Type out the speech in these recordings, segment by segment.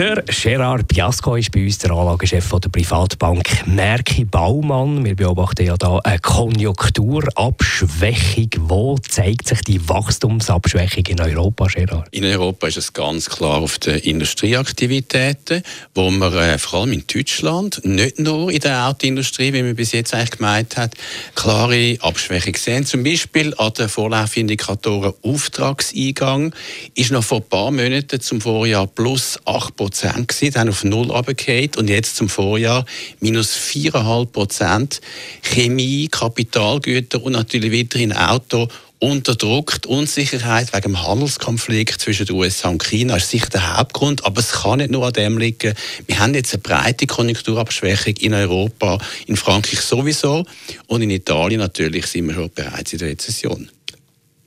der Gerard Biasco ist bei uns der Anlagechef der Privatbank Merki Baumann. Wir beobachten ja hier eine Konjunkturabschwächung. Wo zeigt sich die Wachstumsabschwächung in Europa, Gerard? In Europa ist es ganz klar auf den Industrieaktivitäten, wo man äh, vor allem in Deutschland, nicht nur in der Autoindustrie, wie man bis jetzt eigentlich gemeint hat, klare Abschwächung sehen. Zum Beispiel an den Vorlaufindikatoren Auftragseingang ist noch vor ein paar Monaten zum Vorjahr plus 8 Prozent gewesen, dann auf null runtergefallen und jetzt zum Vorjahr minus 4,5 Prozent. Chemie, Kapitalgüter und natürlich weiterhin Auto unter Druck. Die Unsicherheit wegen dem Handelskonflikt zwischen den USA und China ist sicher der Hauptgrund, aber es kann nicht nur an dem liegen. Wir haben jetzt eine breite Konjunkturabschwächung in Europa, in Frankreich sowieso und in Italien natürlich sind wir schon bereits in der Rezession.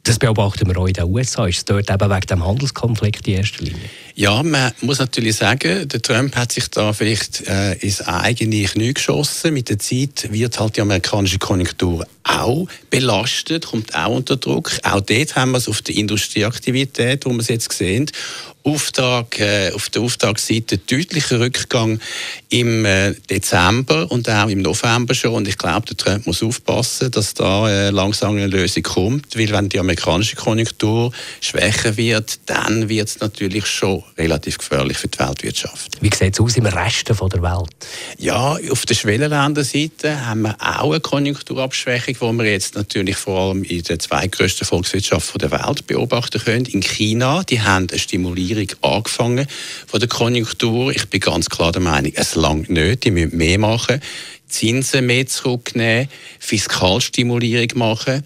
Das beobachten wir auch in den USA. Ist es dort eben wegen dem Handelskonflikt in erster Linie? Ja, man muss natürlich sagen, der Trump hat sich da vielleicht äh, ins eigene Knie geschossen. Mit der Zeit wird halt die amerikanische Konjunktur auch belastet, kommt auch unter Druck. Auch dort haben wir es auf der Industrieaktivität, wo wir es jetzt sehen. Auftrag, äh, auf der Auftragsseite deutlicher Rückgang im äh, Dezember und auch im November schon. Und ich glaube, der Trump muss aufpassen, dass da äh, langsam eine Lösung kommt, weil wenn die amerikanische Konjunktur schwächer wird, dann wird es natürlich schon relativ gefährlich für die Weltwirtschaft. Wie sieht es aus im Rest der Welt? Ja, auf der Schwellenländerseite haben wir auch eine Konjunkturabschwächung, die wir jetzt natürlich vor allem in der zweitgrößten Volkswirtschaft der Welt beobachten können. In China, die haben eine Stimulierung angefangen von der Konjunktur. Ich bin ganz klar der Meinung, es langt nicht, die müssen mehr machen. Zinsen mehr zurücknehmen, Fiskalstimulierung machen.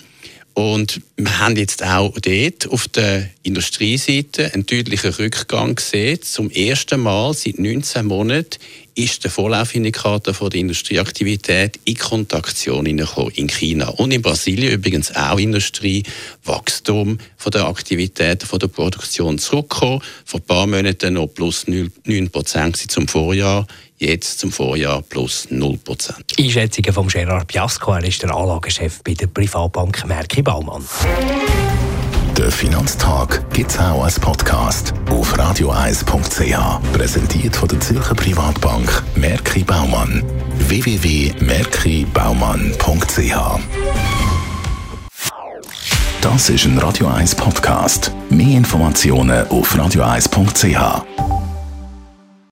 Und wir haben jetzt auch dort auf der Industrieseite einen deutlichen Rückgang gesehen. Zum ersten Mal seit 19 Monaten ist der Vorlaufindikator von der Industrieaktivität in Kontraktion in China und in Brasilien übrigens auch Industriewachstum von der Aktivität von der Produktion zurückgekommen. Vor ein paar Monaten noch plus 9 Prozent zum Vorjahr jetzt zum Vorjahr plus 0%. Einschätzungen von Gerard Piasco, er ist der Anlagechef bei der Privatbank Merki Baumann. Der Finanztag gibt es auch als Podcast auf radioeis.ch. Präsentiert von der Zürcher Privatbank Merki Baumann. www.merkibaumann.ch Das ist ein Radio 1 Podcast. Mehr Informationen auf radioeis.ch.